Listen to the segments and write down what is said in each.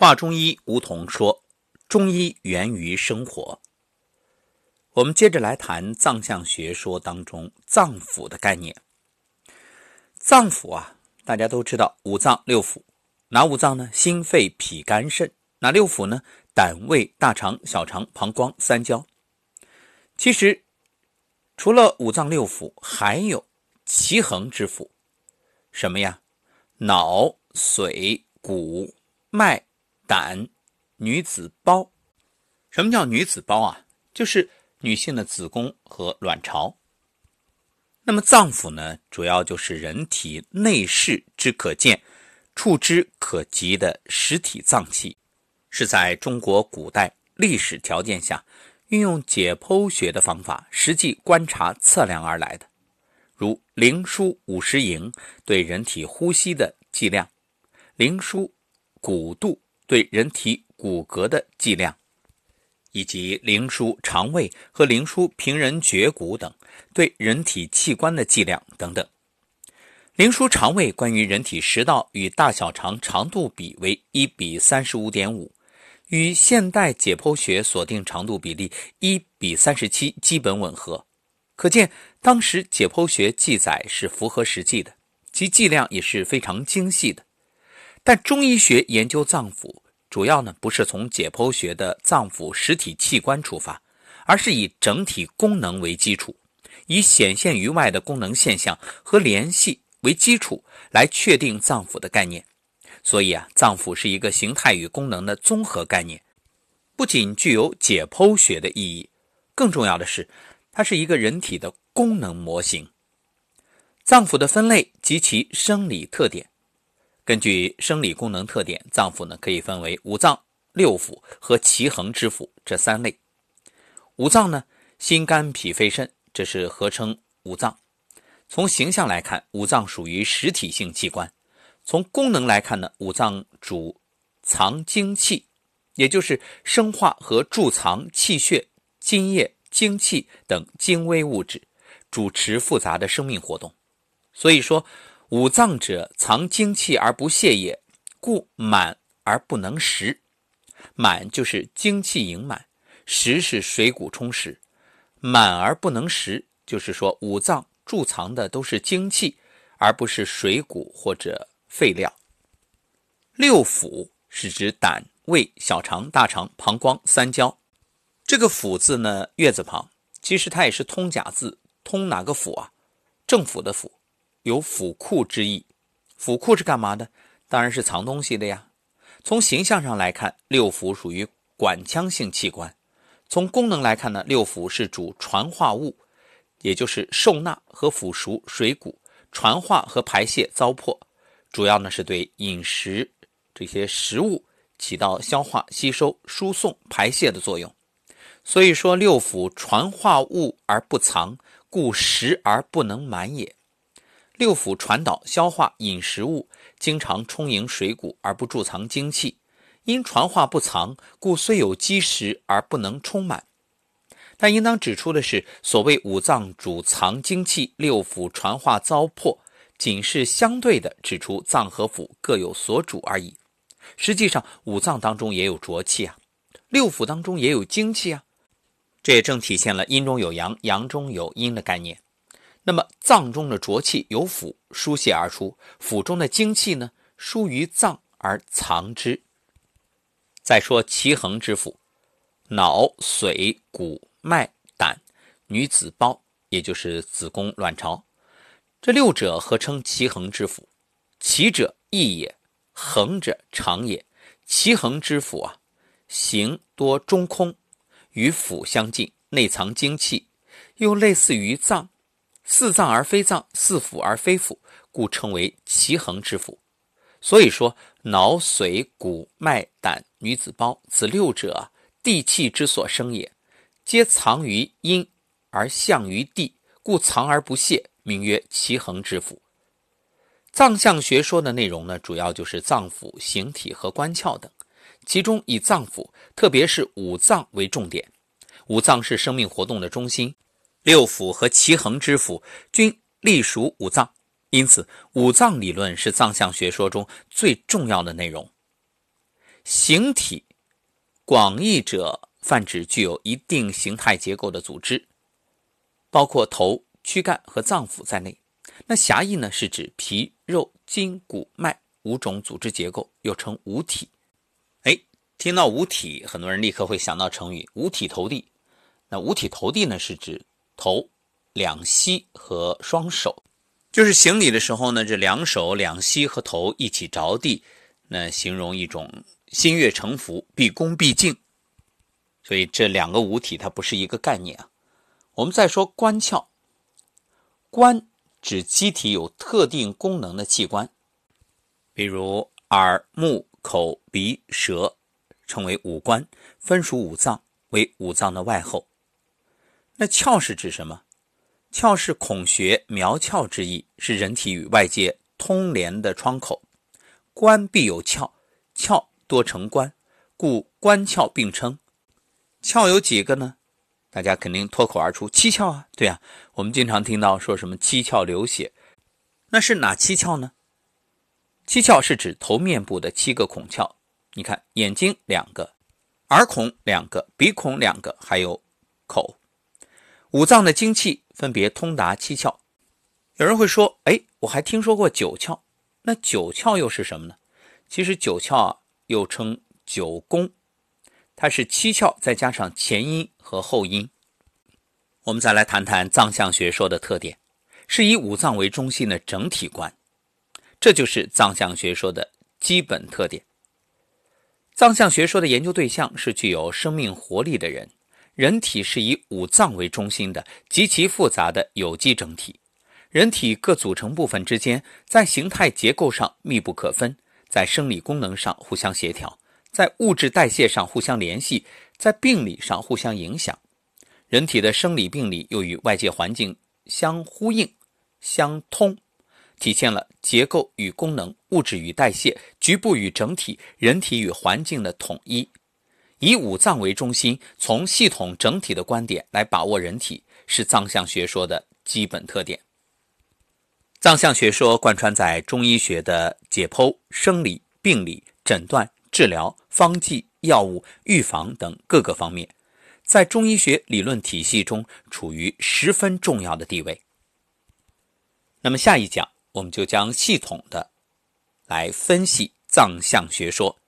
华中医吴桐说：“中医源于生活。”我们接着来谈藏象学说当中脏腑的概念。脏腑啊，大家都知道五脏六腑，哪五脏呢？心、肺、脾、肝、肾。哪六腑呢？胆、胃、大肠、小肠、膀胱、三焦。其实，除了五脏六腑，还有奇恒之腑，什么呀？脑、髓、骨、脉。胆、女子胞，什么叫女子胞啊？就是女性的子宫和卵巢。那么脏腑呢，主要就是人体内视之可见、触之可及的实体脏器，是在中国古代历史条件下，运用解剖学的方法实际观察测量而来的。如灵枢五十营对人体呼吸的计量，灵枢骨度。对人体骨骼的计量，以及灵枢肠胃和灵枢平人绝骨等对人体器官的计量等等。灵枢肠胃关于人体食道与大小肠长度比为一比三十五点五，与现代解剖学锁定长度比例一比三十七基本吻合，可见当时解剖学记载是符合实际的，其计量也是非常精细的。但中医学研究脏腑，主要呢不是从解剖学的脏腑实体器官出发，而是以整体功能为基础，以显现于外的功能现象和联系为基础来确定脏腑的概念。所以啊，脏腑是一个形态与功能的综合概念，不仅具有解剖学的意义，更重要的是，它是一个人体的功能模型。脏腑的分类及其生理特点。根据生理功能特点，脏腑呢可以分为五脏六腑和奇恒之腑这三类。五脏呢，心肝脾肺肾，这是合称五脏。从形象来看，五脏属于实体性器官；从功能来看呢，五脏主藏精气，也就是生化和贮藏气血、津液、精气等精微物质，主持复杂的生命活动。所以说。五脏者，藏精气而不泄也，故满而不能食。满就是精气盈满，食是水谷充实。满而不能食，就是说五脏贮藏的都是精气，而不是水谷或者废料。六腑是指胆、胃、小肠、大肠、膀胱、三焦。这个腑字呢，月字旁，其实它也是通假字，通哪个腑啊？政府的府。有府库之意，府库是干嘛的？当然是藏东西的呀。从形象上来看，六腑属于管腔性器官；从功能来看呢，六腑是主传化物，也就是受纳和腐熟水谷，传化和排泄糟粕，主要呢是对饮食这些食物起到消化、吸收、输送、排泄的作用。所以说，六腑传化物而不藏，故食而不能满也。六腑传导、消化、饮食物，经常充盈水谷而不贮藏精气，因传化不藏，故虽有积食而不能充满。但应当指出的是，所谓五脏主藏精气，六腑传化糟粕，仅是相对的指出脏和腑各有所主而已。实际上，五脏当中也有浊气啊，六腑当中也有精气啊，这也正体现了阴中有阳、阳中有阴的概念。那么脏中的浊气由腑疏泄而出，腑中的精气呢疏于脏而藏之。再说奇恒之腑，脑、髓、骨、脉、胆、女子胞，也就是子宫、卵巢，这六者合称奇恒之腑。奇者易也，恒者长也。奇恒之腑啊，形多中空，与腑相近，内藏精气，又类似于脏。似脏而非脏，似腑而非腑，故称为奇恒之腑。所以说，脑髓骨脉胆女子胞，此六者，地气之所生也，皆藏于阴而象于地，故藏而不泄，名曰奇恒之腑。藏象学说的内容呢，主要就是脏腑形体和官窍等，其中以脏腑，特别是五脏为重点。五脏是生命活动的中心。六腑和奇恒之腑均隶属五脏，因此五脏理论是藏象学说中最重要的内容。形体广义者泛指具有一定形态结构的组织，包括头、躯干和脏腑在内。那狭义呢，是指皮、肉、筋、骨、脉五种组织结构，又称五体。哎，听到五体，很多人立刻会想到成语“五体投地”。那五体投地呢，是指头、两膝和双手，就是行礼的时候呢，这两手、两膝和头一起着地，那形容一种心悦诚服、毕恭毕敬。所以这两个五体它不是一个概念啊。我们再说官窍，官指机体有特定功能的器官，比如耳、目、口、鼻、舌，称为五官，分属五脏，为五脏的外后。那窍是指什么？窍是孔穴、苗窍之意，是人体与外界通联的窗口。官必有窍，窍多成官，故官窍并称。窍有几个呢？大家肯定脱口而出：七窍啊！对啊，我们经常听到说什么七窍流血，那是哪七窍呢？七窍是指头面部的七个孔窍。你看，眼睛两个，耳孔两个，鼻孔两个，还有口。五脏的精气分别通达七窍，有人会说：“哎，我还听说过九窍，那九窍又是什么呢？”其实九窍啊，又称九宫，它是七窍再加上前阴和后阴。我们再来谈谈藏象学说的特点，是以五脏为中心的整体观，这就是藏象学说的基本特点。藏象学说的研究对象是具有生命活力的人。人体是以五脏为中心的极其复杂的有机整体，人体各组成部分之间在形态结构上密不可分，在生理功能上互相协调，在物质代谢上互相联系，在病理上互相影响。人体的生理病理又与外界环境相呼应、相通，体现了结构与功能、物质与代谢、局部与整体、人体与环境的统一。以五脏为中心，从系统整体的观点来把握人体，是脏象学说的基本特点。脏象学说贯穿在中医学的解剖、生理、病理、诊断、治疗、方剂、药物、预防等各个方面，在中医学理论体系中处于十分重要的地位。那么下一讲，我们就将系统的来分析脏象学说。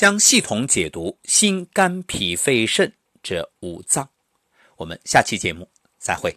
将系统解读心、肝、脾、肺、肾这五脏，我们下期节目再会。